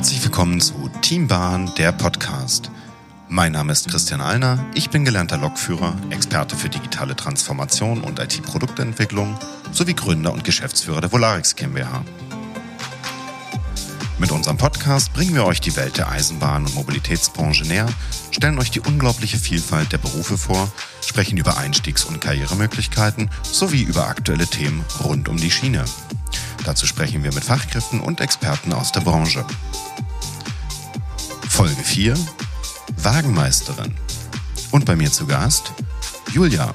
Herzlich willkommen zu Teambahn, der Podcast. Mein Name ist Christian Alner, ich bin gelernter Lokführer, Experte für digitale Transformation und IT-Produktentwicklung sowie Gründer und Geschäftsführer der Volarix GmbH. Mit unserem Podcast bringen wir euch die Welt der Eisenbahn- und Mobilitätsbranche näher, stellen euch die unglaubliche Vielfalt der Berufe vor, sprechen über Einstiegs- und Karrieremöglichkeiten sowie über aktuelle Themen rund um die Schiene. Dazu sprechen wir mit Fachkräften und Experten aus der Branche. Folge 4 Wagenmeisterin. Und bei mir zu Gast Julia.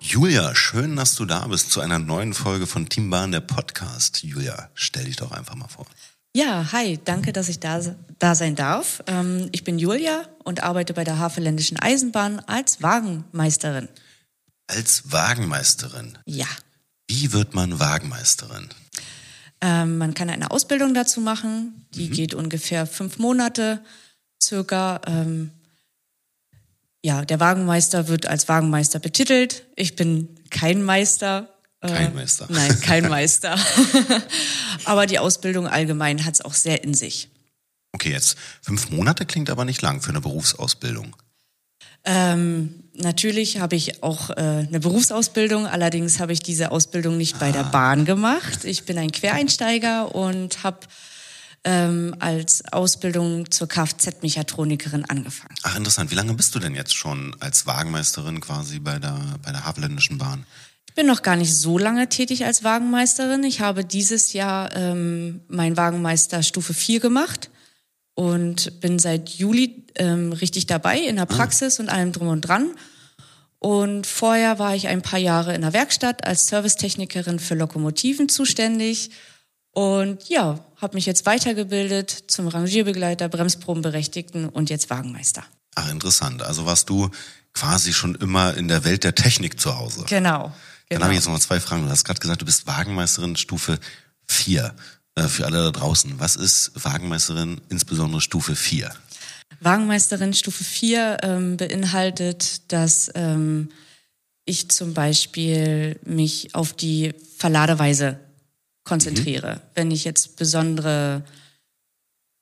Julia, schön, dass du da bist zu einer neuen Folge von Teambahn, der Podcast. Julia, stell dich doch einfach mal vor. Ja, hi, danke, dass ich da, da sein darf. Ähm, ich bin Julia und arbeite bei der Havelländischen Eisenbahn als Wagenmeisterin. Als Wagenmeisterin? Ja. Wie wird man Wagenmeisterin? Ähm, man kann eine Ausbildung dazu machen, die mhm. geht ungefähr fünf Monate circa. Ähm, ja, der Wagenmeister wird als Wagenmeister betitelt. Ich bin kein Meister. Äh, kein Meister. Nein, kein Meister. aber die Ausbildung allgemein hat es auch sehr in sich. Okay, jetzt fünf Monate klingt aber nicht lang für eine Berufsausbildung. Ähm, natürlich habe ich auch äh, eine Berufsausbildung, allerdings habe ich diese Ausbildung nicht bei der ah. Bahn gemacht. Ich bin ein Quereinsteiger und habe ähm, als Ausbildung zur Kfz-Mechatronikerin angefangen. Ach, interessant. Wie lange bist du denn jetzt schon als Wagenmeisterin quasi bei der, bei der Havelländischen Bahn? Ich bin noch gar nicht so lange tätig als Wagenmeisterin. Ich habe dieses Jahr ähm, mein Wagenmeister Stufe 4 gemacht und bin seit Juli ähm, richtig dabei in der ah. Praxis und allem drum und dran. Und vorher war ich ein paar Jahre in der Werkstatt als Servicetechnikerin für Lokomotiven zuständig und ja, habe mich jetzt weitergebildet zum Rangierbegleiter, Bremsprobenberechtigten und jetzt Wagenmeister. Ach, interessant. Also warst du quasi schon immer in der Welt der Technik zu Hause. Genau. Dann habe ich jetzt noch mal zwei Fragen. Du hast gerade gesagt, du bist Wagenmeisterin Stufe 4. Äh, für alle da draußen. Was ist Wagenmeisterin insbesondere Stufe 4? Wagenmeisterin Stufe 4 ähm, beinhaltet, dass ähm, ich zum Beispiel mich auf die Verladeweise konzentriere. Mhm. Wenn ich jetzt besondere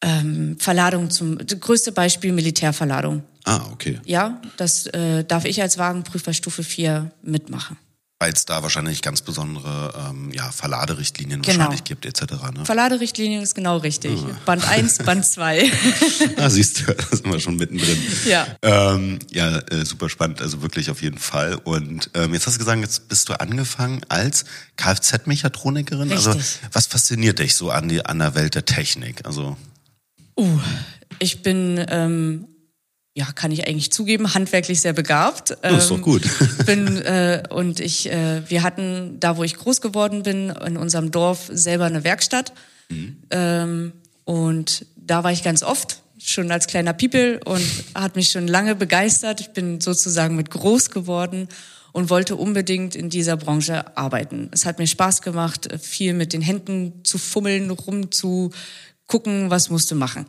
ähm, Verladung zum das größte Beispiel Militärverladung. Ah, okay. Ja, das äh, darf ich als Wagenprüfer Stufe 4 mitmachen weil es da wahrscheinlich ganz besondere ähm, ja, Verladerichtlinien genau. wahrscheinlich gibt etc. Ne? Verladerichtlinien ist genau richtig. Ah. Band 1, Band 2. ah, siehst du, da sind wir schon mittendrin. Ja. Ähm, ja, äh, super spannend, also wirklich auf jeden Fall. Und ähm, jetzt hast du gesagt, jetzt bist du angefangen als Kfz-Mechatronikerin. Also was fasziniert dich so an, die, an der Welt der Technik? Also Uh, ich bin ähm, ja, kann ich eigentlich zugeben, handwerklich sehr begabt. Das ist doch ähm, gut. bin äh, und ich, äh, wir hatten da, wo ich groß geworden bin, in unserem Dorf selber eine Werkstatt mhm. ähm, und da war ich ganz oft schon als kleiner People und hat mich schon lange begeistert. Ich bin sozusagen mit groß geworden und wollte unbedingt in dieser Branche arbeiten. Es hat mir Spaß gemacht, viel mit den Händen zu fummeln, rumzugucken, was musste machen.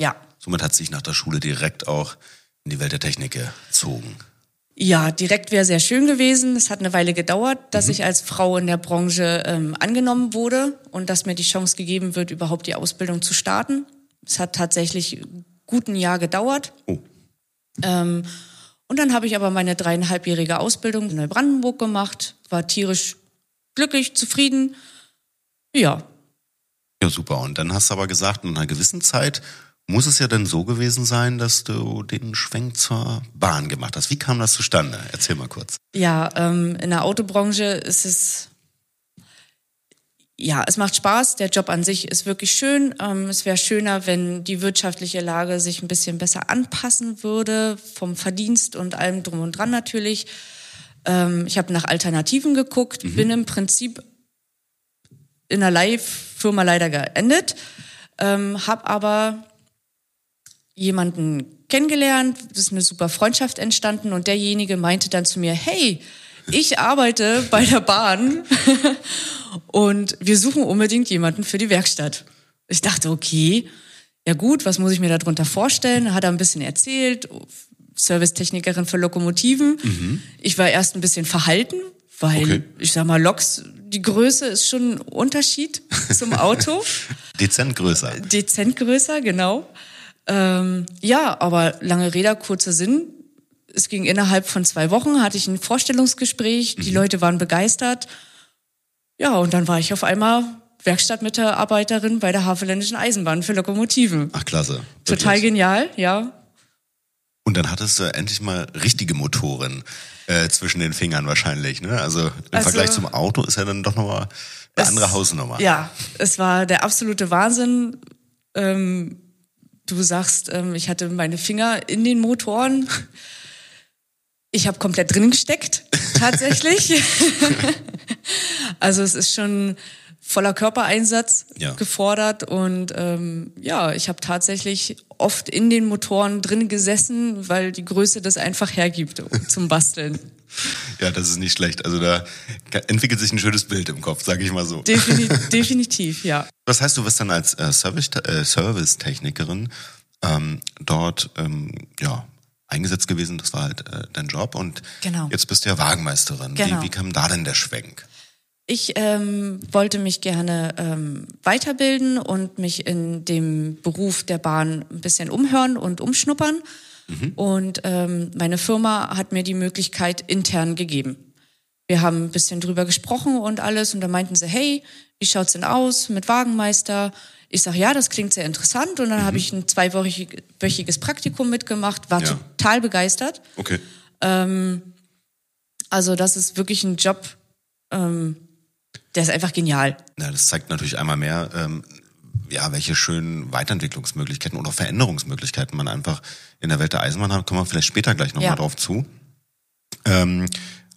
Ja, Somit hat sich nach der Schule direkt auch in die Welt der Technik gezogen. Ja, direkt wäre sehr schön gewesen. Es hat eine Weile gedauert, dass mhm. ich als Frau in der Branche ähm, angenommen wurde und dass mir die Chance gegeben wird, überhaupt die Ausbildung zu starten. Es hat tatsächlich gut ein Jahr gedauert. Oh. Ähm, und dann habe ich aber meine dreieinhalbjährige Ausbildung in Neubrandenburg gemacht, war tierisch glücklich, zufrieden. Ja. Ja, super. Und dann hast du aber gesagt, in einer gewissen Zeit muss es ja dann so gewesen sein, dass du den Schwenk zur Bahn gemacht hast. Wie kam das zustande? Erzähl mal kurz. Ja, ähm, in der Autobranche ist es, ja, es macht Spaß. Der Job an sich ist wirklich schön. Ähm, es wäre schöner, wenn die wirtschaftliche Lage sich ein bisschen besser anpassen würde, vom Verdienst und allem drum und dran natürlich. Ähm, ich habe nach Alternativen geguckt, mhm. bin im Prinzip in einer Live-Firma leider geendet, ähm, habe aber jemanden kennengelernt, es ist eine super Freundschaft entstanden und derjenige meinte dann zu mir, hey, ich arbeite bei der Bahn und wir suchen unbedingt jemanden für die Werkstatt. Ich dachte, okay, ja gut, was muss ich mir darunter vorstellen? Hat er ein bisschen erzählt, Servicetechnikerin für Lokomotiven. Mhm. Ich war erst ein bisschen verhalten, weil Okay. ich sag mal, Loks, die Größe ist schon ein Unterschied zum Auto. Dezent größer. Dezent größer, genau. Ähm, ja, aber lange Rede, kurzer Sinn. Es ging innerhalb von zwei Wochen, hatte ich ein Vorstellungsgespräch, die Leute waren begeistert. Ja, und dann war ich auf einmal Werkstattmitarbeiterin bei der Havelländischen Eisenbahn für Lokomotiven. Ach, klasse. Total Wirklich. genial, ja. Und dann hattest du endlich mal richtige Motoren äh, zwischen den Fingern wahrscheinlich. Ne? Also im Also- Vergleich zum Auto ist ja dann doch nochmal eine Es- andere Hausnummer. Ja, es war der absolute Wahnsinn. Ähm, du sagst, ähm, ich hatte meine Finger in den Motoren. Ich habe komplett drin gesteckt, tatsächlich. also es ist schon voller Körpereinsatz Ja. gefordert und ähm, ja, ich habe tatsächlich oft in den Motoren drin gesessen, weil die Größe das einfach hergibt zum Basteln. Ja, das ist nicht schlecht. Also da entwickelt sich ein schönes Bild im Kopf, sage ich mal so. Defini definitiv, ja. Das heißt, du wirst dann als äh, äh, Servicetechnikerin ähm, dort ähm, ja, eingesetzt gewesen. Das war halt äh, dein Job. Und Genau. jetzt bist du ja Wagenmeisterin. Genau. Wie, wie kam da denn der Schwenk? Ich ähm, wollte mich gerne ähm, weiterbilden und mich in dem Beruf der Bahn ein bisschen umhören und umschnuppern. Und ähm, meine Firma hat mir die Möglichkeit intern gegeben. Wir haben ein bisschen drüber gesprochen und alles und da meinten sie, hey, wie schaut's denn aus mit Wagenmeister? Ich sag, ja, das klingt sehr interessant und dann habe ich ein zweiwöchiges Praktikum mitgemacht, war Ja. total begeistert. Okay. Also das ist wirklich ein Job, ähm, der ist einfach genial. Ja, das zeigt natürlich einmal mehr, ähm, ja, welche schönen Weiterentwicklungsmöglichkeiten oder Veränderungsmöglichkeiten man einfach in der Welt der Eisenbahn hat. Kommen wir vielleicht später gleich nochmal Ja. drauf zu. Ähm,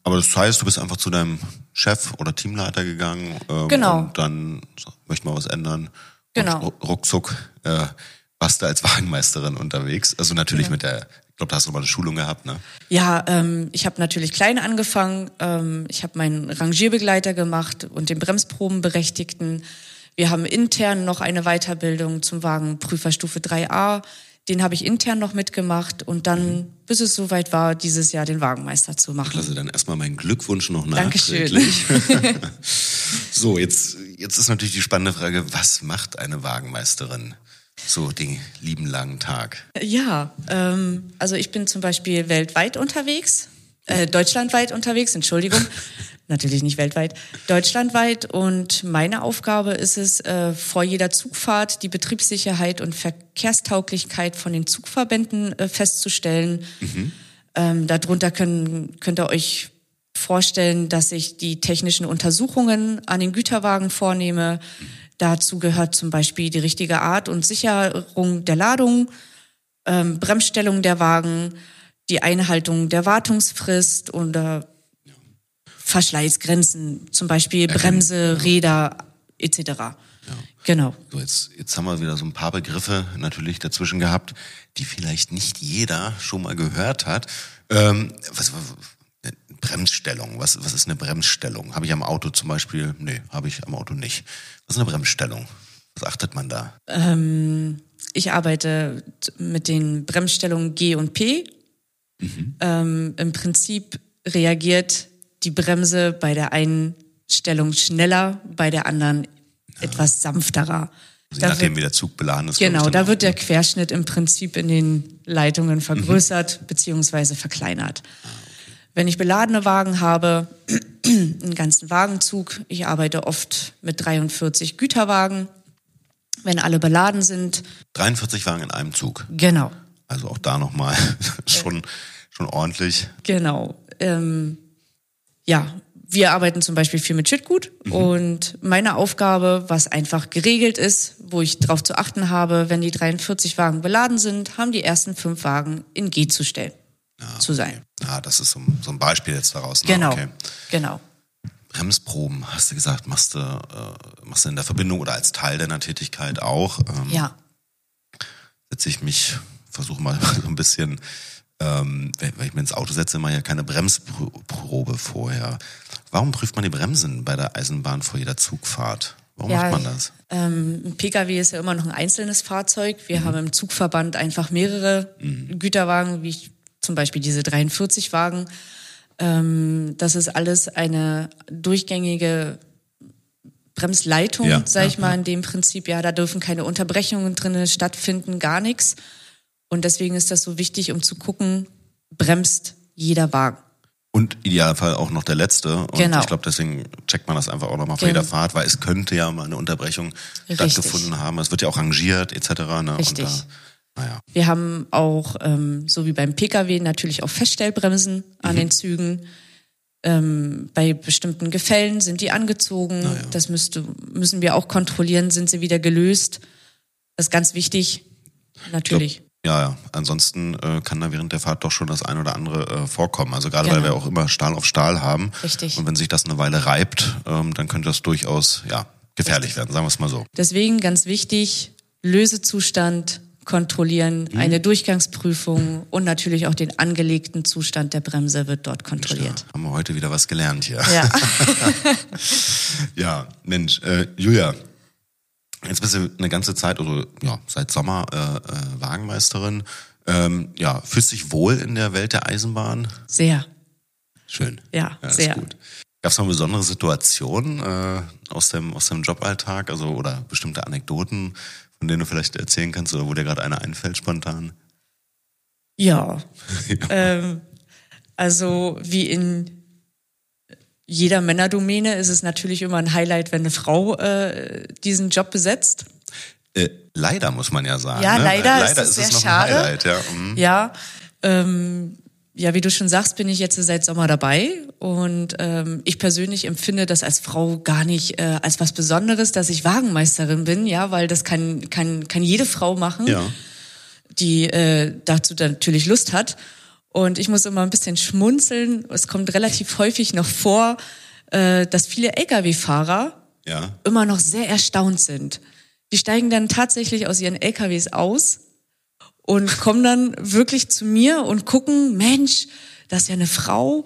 aber das heißt, du bist einfach zu deinem Chef oder Teamleiter gegangen ähm, Genau. und dann so, möchte mal was ändern. Genau. Und ru- ruckzuck äh, warst du als Wagenmeisterin unterwegs. Also natürlich mit der, ich glaube, da hast du mal eine Schulung gehabt, ne? Ja, ähm, ich habe natürlich klein angefangen. Ähm, ich habe meinen Rangierbegleiter gemacht und den Bremsprobenberechtigten. Wir haben intern noch eine Weiterbildung zum Wagenprüferstufe 3a. Den habe ich intern noch mitgemacht und dann, bis es soweit war, dieses Jahr den Wagenmeister zu machen. Klasse, dann erstmal meinen Glückwunsch noch Dankeschön. nachträglich. so, jetzt, jetzt ist natürlich die spannende Frage, was macht eine Wagenmeisterin so den lieben langen Tag? Ja, ähm, also ich bin zum Beispiel weltweit unterwegs, äh, deutschlandweit unterwegs, Entschuldigung, natürlich nicht weltweit, deutschlandweit und meine Aufgabe ist es, äh, vor jeder Zugfahrt die Betriebssicherheit und Verkehrstauglichkeit von den Zugverbänden äh, festzustellen. Ähm, darunter können, könnt ihr euch vorstellen, dass ich die technischen Untersuchungen an den Güterwagen vornehme. Dazu gehört zum Beispiel die richtige Art und Sicherung der Ladung, ähm, Bremsstellung der Wagen, die Einhaltung der Wartungsfrist oder Verschleißgrenzen, zum Beispiel Bremse, Räder etc. Genau. So, jetzt, jetzt haben wir wieder so ein paar Begriffe natürlich dazwischen gehabt, die vielleicht nicht jeder schon mal gehört hat. Ähm, was Bremsstellung, was, was ist eine Bremsstellung? Habe ich am Auto zum Beispiel? Nee, habe ich am Auto nicht. Was ist eine Bremsstellung? Was achtet man da? Ich arbeite mit den Bremsstellungen G und P. Ähm, Im Prinzip reagiert die Bremse bei der einen Stellung schneller, bei der anderen etwas sanfterer. Je Da nachdem, wird- wie der Zug beladen ist. Genau, da wird der Querschnitt im Prinzip in den Leitungen vergrößert beziehungsweise verkleinert. Wenn ich beladene Wagen habe, einen ganzen Wagenzug, ich arbeite oft mit 43 Güterwagen, wenn alle beladen sind, 43 Wagen in einem Zug. genau, Also auch da nochmal schon, schon ordentlich. genau. Ähm, ja, wir arbeiten zum Beispiel viel mit Schüttgut und meine Aufgabe, was einfach geregelt ist, wo ich darauf zu achten habe, wenn die 43 Wagen beladen sind, haben die ersten fünf Wagen in G zu stellen, zu sein. Ah, das ist so, ein- so ein Beispiel jetzt daraus. ne? Genau, Okay. genau. Bremsproben, hast du gesagt, machst du, äh, machst du in der Verbindung oder als Teil deiner Tätigkeit auch. Ähm, Ja. Setze ich mich, versuche mal so ein bisschen, ähm, wenn, wenn ich mir ins Auto setze, mache ich ja keine Bremsprobe vorher. Warum prüft man die Bremsen bei der Eisenbahn vor jeder Zugfahrt? Warum Ja, macht man das? Ähm, ein Pkw ist ja immer noch ein einzelnes Fahrzeug. Wir haben im Zugverband einfach mehrere Güterwagen, wie ich zum Beispiel diese 43 Wagen. Ähm, das ist alles eine durchgängige Bremsleitung, Ja, sag ich ja, mal, in dem Prinzip. Ja, da dürfen keine Unterbrechungen drinnen stattfinden, gar nichts. Und deswegen ist das so wichtig, um zu gucken, bremst jeder Wagen. Und idealfall auch noch der letzte. Und Genau. ich glaube, deswegen checkt man das einfach auch nochmal vor Genau. jeder Fahrt, weil es könnte ja mal eine Unterbrechung Richtig. stattgefunden haben. Es wird ja auch rangiert etc. Ne? Richtig. Und da, naja. Wir haben auch, ähm, so wie beim Pkw, natürlich auch Feststellbremsen an den Zügen. Ähm, bei bestimmten Gefällen sind die angezogen. ja. Das müsste, müssen wir auch kontrollieren, sind sie wieder gelöst. Das ist ganz wichtig. Natürlich. Ja, ja. Ansonsten äh, kann da während der Fahrt doch schon das ein oder andere äh, vorkommen. Also gerade weil Genau. wir auch immer Stahl auf Stahl haben. Richtig. Und wenn sich das eine Weile reibt, ähm, dann könnte das durchaus ja gefährlich werden, sagen wir es mal so. Deswegen ganz wichtig, Lösezustand kontrollieren, Mhm. eine Durchgangsprüfung und natürlich auch den angelegten Zustand der Bremse wird dort Ja, kontrolliert. haben wir heute wieder was gelernt hier. Ja. Ja, Mensch, äh, Julia, jetzt bist du eine ganze Zeit, also ja, seit Sommer äh, äh, Wagenmeisterin. Ähm, ja, fühlst dich wohl in der Welt der Eisenbahn? Sehr. Schön. Ja, ist sehr. gut. Gab es noch besondere Situationen äh, aus, dem, aus dem Joballtag, also oder bestimmte Anekdoten, von denen du vielleicht erzählen kannst oder wo dir gerade eine einfällt spontan? Ja. ähm, also wie in jeder Männerdomäne ist es natürlich immer ein Highlight, wenn eine Frau äh, diesen Job besetzt. Äh, leider muss man ja sagen. Ja, ne? leider Äh, ist das es sehr schade. ein Highlight, ja. Mhm. Ja, ähm, ja, wie du schon sagst, bin ich jetzt seit Sommer dabei und ähm, ich persönlich empfinde das als Frau gar nicht äh, als was Besonderes, dass ich Wagenmeisterin bin, ja, weil das kann kann kann jede Frau machen, ja. die äh, dazu natürlich Lust hat. Und ich muss immer ein bisschen schmunzeln. Es kommt relativ häufig noch vor, äh, dass viele Lkw-Fahrer Ja. immer noch sehr erstaunt sind. Die steigen dann tatsächlich aus ihren LKWs aus und kommen dann wirklich zu mir und gucken, Mensch, das ist ja eine Frau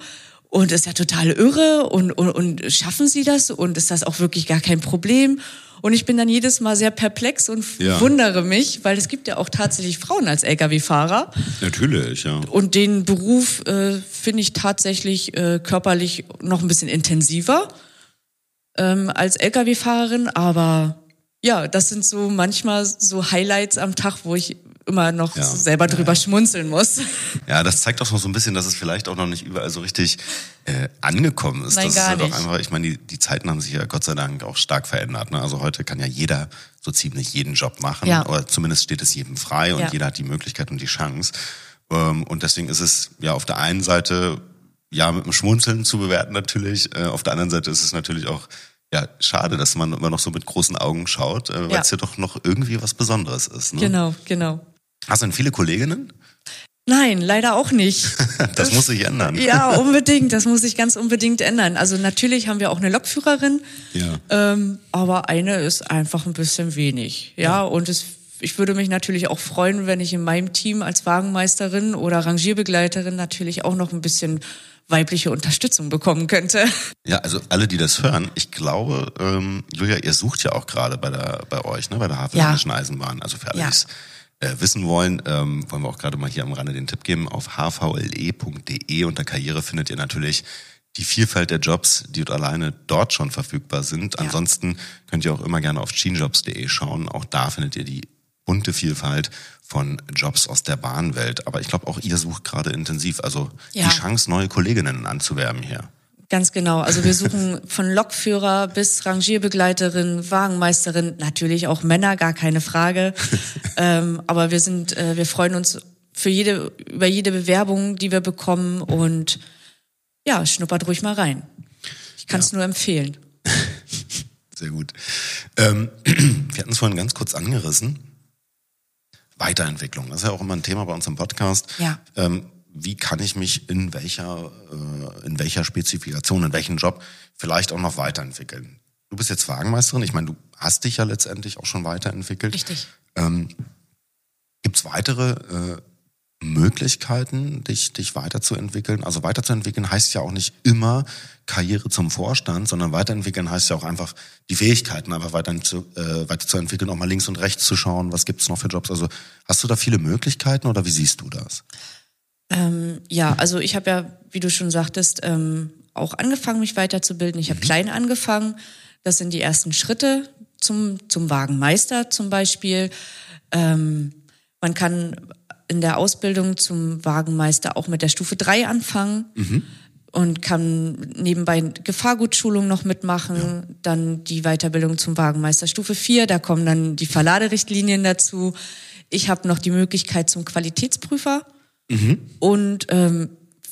und ist ja total irre und, und, und schaffen sie das und ist das auch wirklich gar kein Problem? Und ich bin dann jedes Mal sehr perplex und Ja. wundere mich, weil es gibt ja auch tatsächlich Frauen als Lkw-Fahrer. Natürlich, ja. Und den Beruf äh, finde ich tatsächlich äh, körperlich noch ein bisschen intensiver ähm, als Lkw-Fahrerin. Aber ja, das sind so manchmal so Highlights am Tag, wo ich immer noch Ja. selber drüber ja. schmunzeln muss. Ja, das zeigt auch noch so ein bisschen, dass es vielleicht auch noch nicht überall so richtig äh, angekommen ist. Nein, das gar ist halt nicht. einfach, ich meine, die, die Zeiten haben sich ja Gott sei Dank auch stark verändert. Ne? Also heute kann ja jeder so ziemlich jeden Job machen. Ja. Oder zumindest steht es jedem frei und Ja. jeder hat die Möglichkeit und die Chance. Ähm, und deswegen ist es ja auf der einen Seite ja mit einem Schmunzeln zu bewerten natürlich. Äh, auf der anderen Seite ist es natürlich auch ja schade, dass man immer noch so mit großen Augen schaut, äh, weil Ja. es ja doch noch irgendwie was Besonderes ist. Ne? Genau, genau. Hast du denn viele Kolleginnen? Nein, leider auch nicht. Das muss sich ändern. Ja, unbedingt. Das muss sich ganz unbedingt ändern. Also natürlich haben wir auch eine Lokführerin, Ja. ähm, aber eine ist einfach ein bisschen wenig. Ja, und es, ich würde mich natürlich auch freuen, wenn ich in meinem Team als Wagenmeisterin oder Rangierbegleiterin natürlich auch noch ein bisschen weibliche Unterstützung bekommen könnte. Ja, also alle, die das hören, ich glaube, ähm, Julia, ihr sucht ja auch gerade bei der bei euch, ne, bei der Havelländischen Eisenbahn. Also für alle, Ja. die es äh, wissen wollen, ähm, wollen wir auch gerade mal hier am Rande den Tipp geben. Auf hvle.de unter Karriere findet ihr natürlich die Vielfalt der Jobs, die alleine dort schon verfügbar sind. Ja. Ansonsten könnt ihr auch immer gerne auf chinjobs.de schauen. Auch da findet ihr die bunte Vielfalt von Jobs aus der Bahnwelt. Aber ich glaube, auch ihr sucht gerade intensiv, also Ja. die Chance, neue Kolleginnen anzuwerben hier. Ganz genau. Also wir suchen von Lokführer bis Rangierbegleiterin, Wagenmeisterin, natürlich auch Männer, gar keine Frage. ähm, aber wir sind, äh, wir freuen uns für jede, über jede Bewerbung, die wir bekommen und ja, schnuppert ruhig mal rein. Ich kann es nur empfehlen. Sehr gut. Ähm, wir hatten es vorhin ganz kurz angerissen. Weiterentwicklung, das ist ja auch immer ein Thema bei uns im Podcast. Ja. Ähm, wie kann ich mich in welcher, äh, in welcher Spezifikation, in welchem Job vielleicht auch noch weiterentwickeln? Du bist jetzt Wagenmeisterin, ich meine, du hast dich ja letztendlich auch schon weiterentwickelt. Richtig. Ähm, Gibt es weitere äh, Möglichkeiten, dich, dich weiterzuentwickeln? Also weiterzuentwickeln heißt ja auch nicht immer Karriere zum Vorstand, sondern weiterentwickeln heißt ja auch einfach die Fähigkeiten einfach weiter zu, äh, weiterzuentwickeln, auch mal links und rechts zu schauen, was gibt's noch für Jobs. Also hast du da viele Möglichkeiten oder wie siehst du das? Ähm, ja, also ich habe ja, wie du schon sagtest, ähm, auch angefangen, mich weiterzubilden. Ich habe mhm. klein angefangen. Das sind die ersten Schritte zum, zum Wagenmeister zum Beispiel. Ähm, man kann in der Ausbildung zum Wagenmeister auch mit der Stufe 3 anfangen. Mhm und kann nebenbei Gefahrgutschulung noch mitmachen, ja. dann die Weiterbildung zum Wagenmeister Stufe 4, da kommen dann die Verladerichtlinien dazu. Ich habe noch die Möglichkeit zum Qualitätsprüfer mhm. und ähm,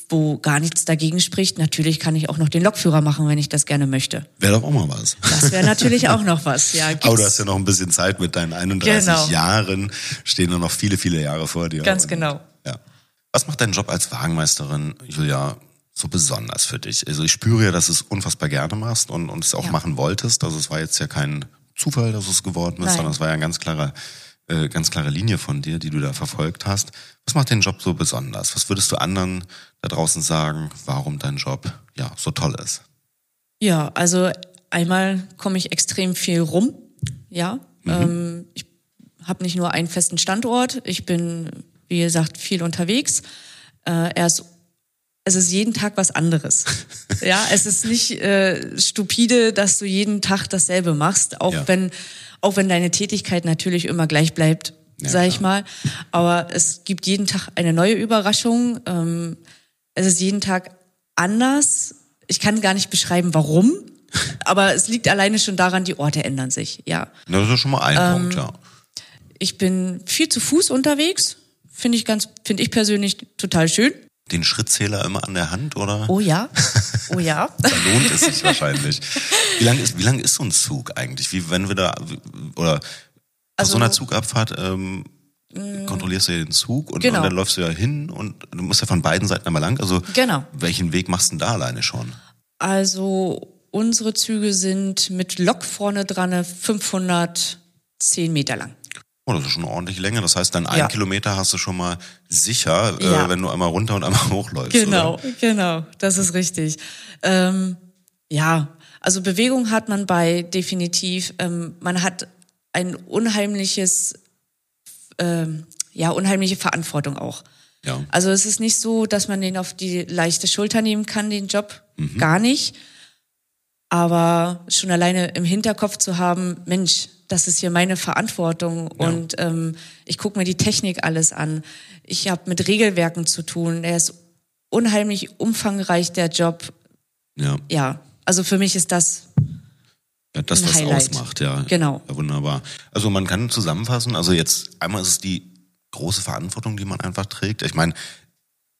wo gar nichts dagegen spricht, natürlich kann ich auch noch den Lokführer machen, wenn ich das gerne möchte. Wäre doch auch mal was. Das wäre natürlich auch noch was, ja. Gibt's. Aber du hast ja noch ein bisschen Zeit mit deinen 31 genau. Jahren, stehen da noch viele, viele Jahre vor dir. Ganz genau. Ja. Was macht dein Job als Wagenmeisterin, Julia, so besonders für dich? Also ich spüre ja, dass du es unfassbar gerne machst und, und es auch ja. machen wolltest. Also es war jetzt ja kein Zufall, dass es geworden ist, Nein. sondern es war ja eine ganz klare, äh, ganz klare Linie von dir, die du da verfolgt hast. Was macht den Job so besonders? Was würdest du anderen da draußen sagen, warum dein Job ja so toll ist? Ja, also einmal komme ich extrem viel rum. Ja, mhm. ähm, ich habe nicht nur einen festen Standort. Ich bin, wie gesagt, viel unterwegs. Äh, erst es ist jeden Tag was anderes. ja, es ist nicht äh, stupide, dass du jeden Tag dasselbe machst, auch ja. wenn auch wenn deine Tätigkeit natürlich immer gleich bleibt, ja, sag ich mal. Aber es gibt jeden Tag eine neue Überraschung. Ähm, es ist jeden Tag anders. Ich kann gar nicht beschreiben, warum. Aber es liegt alleine schon daran, die Orte ändern sich, ja. Das ist schon mal ein ähm, Punkt, ja. Ich bin viel zu Fuß unterwegs. Finde ich ganz, finde ich persönlich total schön den Schrittzähler immer an der Hand, oder? Oh ja, oh ja. da lohnt es sich wahrscheinlich. Wie lang ist, wie lang ist so ein Zug eigentlich? Wie, wenn wir da, oder also, so einer Zugabfahrt, ähm, kontrollierst du ja den Zug und, genau. und, dann läufst du ja hin und du musst ja von beiden Seiten einmal lang. Also genau. welchen Weg machst du denn da alleine schon? Also unsere Züge sind mit Lok vorne dran 510 Meter lang. Oh, das ist schon eine ordentliche Länge. Das heißt, dann ein ja. Kilometer hast du schon mal sicher, äh, ja. äh, wenn du einmal runter und einmal hochläufst. Genau, oder? genau, das ist richtig. Ähm, ja, also Bewegung hat man bei definitiv. Ähm, man hat ein unheimliches, ähm, ja, unheimliche Verantwortung auch. Ja. Also es ist nicht so, dass man den auf die leichte Schulter nehmen kann, den Job. Mhm. Gar nicht. Aber schon alleine im Hinterkopf zu haben, Mensch, das ist hier meine Verantwortung ja. und ähm, ich gucke mir die Technik alles an. Ich habe mit Regelwerken zu tun. Er ist unheimlich umfangreich, der Job. Ja. Ja, also für mich ist das ja, das, was Highlight. ausmacht, ja. Genau. Ja, wunderbar. Also man kann zusammenfassen, also jetzt einmal ist es die große Verantwortung, die man einfach trägt. Ich meine,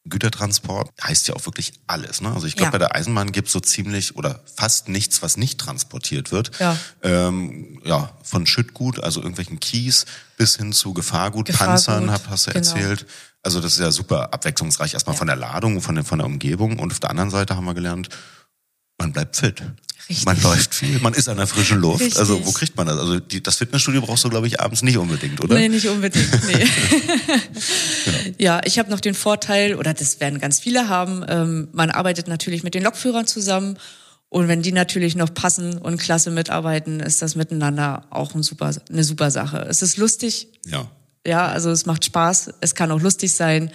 Gütertransport heißt ja auch wirklich alles. Ne? Also ich glaube, ja. bei der Eisenbahn gibt es so ziemlich oder fast nichts, was nicht transportiert wird. Ja. Ähm, ja, von Schüttgut, also irgendwelchen Kies, bis hin zu Gefahrgut, Gefahrgut Panzern, hab, hast du genau. erzählt. Also das ist ja super abwechslungsreich, erstmal ja. von der Ladung, von der, von der Umgebung. Und auf der anderen Seite haben wir gelernt, man bleibt fit. Richtig. Man läuft viel, man ist an der frischen Luft. Richtig. Also wo kriegt man das? Also die, das Fitnessstudio brauchst du, glaube ich, abends nicht unbedingt, oder? Nee, nicht unbedingt. Nee. genau. Ja, ich habe noch den Vorteil, oder das werden ganz viele haben, ähm, man arbeitet natürlich mit den Lokführern zusammen. Und wenn die natürlich noch passen und klasse mitarbeiten, ist das miteinander auch ein super, eine super Sache. Es ist lustig. Ja. Ja, also es macht Spaß. Es kann auch lustig sein.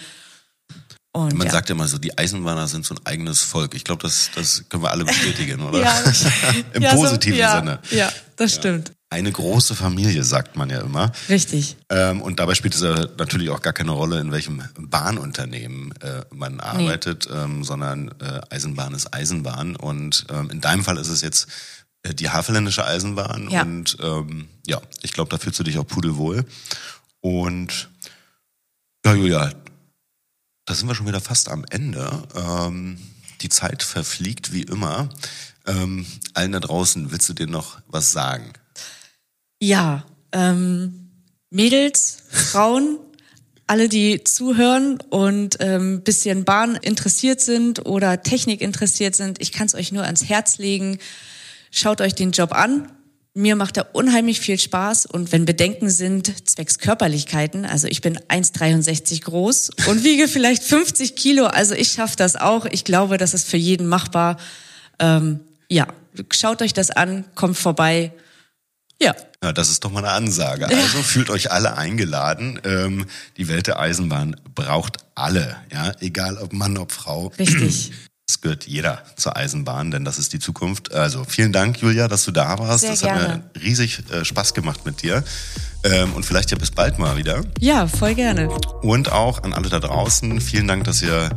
Und, Man ja. sagt ja immer so, die Eisenbahner sind so ein eigenes Volk. Ich glaube, das, das können wir alle bestätigen, oder? ja, Im ja, positiven so, Sinne. Ja, das stimmt. Eine große Familie, sagt man ja immer. Richtig. Ähm, und dabei spielt es natürlich auch gar keine Rolle, in welchem Bahnunternehmen äh, man arbeitet, nee. ähm, sondern äh, Eisenbahn ist Eisenbahn. Und ähm, in deinem Fall ist es jetzt äh, die Havelländische Eisenbahn. Ja. Und ähm, ja, ich glaube, da fühlst du dich auch pudelwohl. Und ja, Julia, da sind wir schon wieder fast am Ende. Ähm, die Zeit verfliegt wie immer. Ähm, allen da draußen, willst du dir noch was sagen? Ja, ähm, Mädels, Frauen, alle, die zuhören und ähm, bisschen Bahn interessiert sind oder Technik interessiert sind, ich kann es euch nur ans Herz legen. Schaut euch den Job an. Mir macht er unheimlich viel Spaß und wenn Bedenken sind, zwecks Körperlichkeiten, also ich bin 1,63 groß und wiege vielleicht 50 Kilo, also ich schaffe das auch. Ich glaube, das ist für jeden machbar. Ähm, ja, schaut euch das an, kommt vorbei. Ja. Ja, das ist doch mal eine Ansage. Also fühlt euch alle eingeladen. Ähm, die Welt der Eisenbahn braucht alle, ja, egal ob Mann, ob Frau. Richtig. Es gehört jeder zur Eisenbahn, denn das ist die Zukunft. Also vielen Dank, Julia, dass du da warst. Sehr das gerne. hat mir riesig äh, Spaß gemacht mit dir. Ähm, und vielleicht ja bis bald mal wieder. Ja, voll gerne. Und auch an alle da draußen, vielen Dank, dass ihr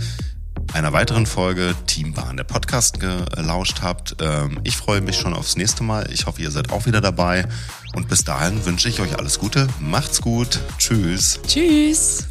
einer weiteren Folge Teambahn, der Podcast, gelauscht habt. Ähm, ich freue mich schon aufs nächste Mal. Ich hoffe, ihr seid auch wieder dabei. Und bis dahin wünsche ich euch alles Gute. Macht's gut. Tschüss. Tschüss.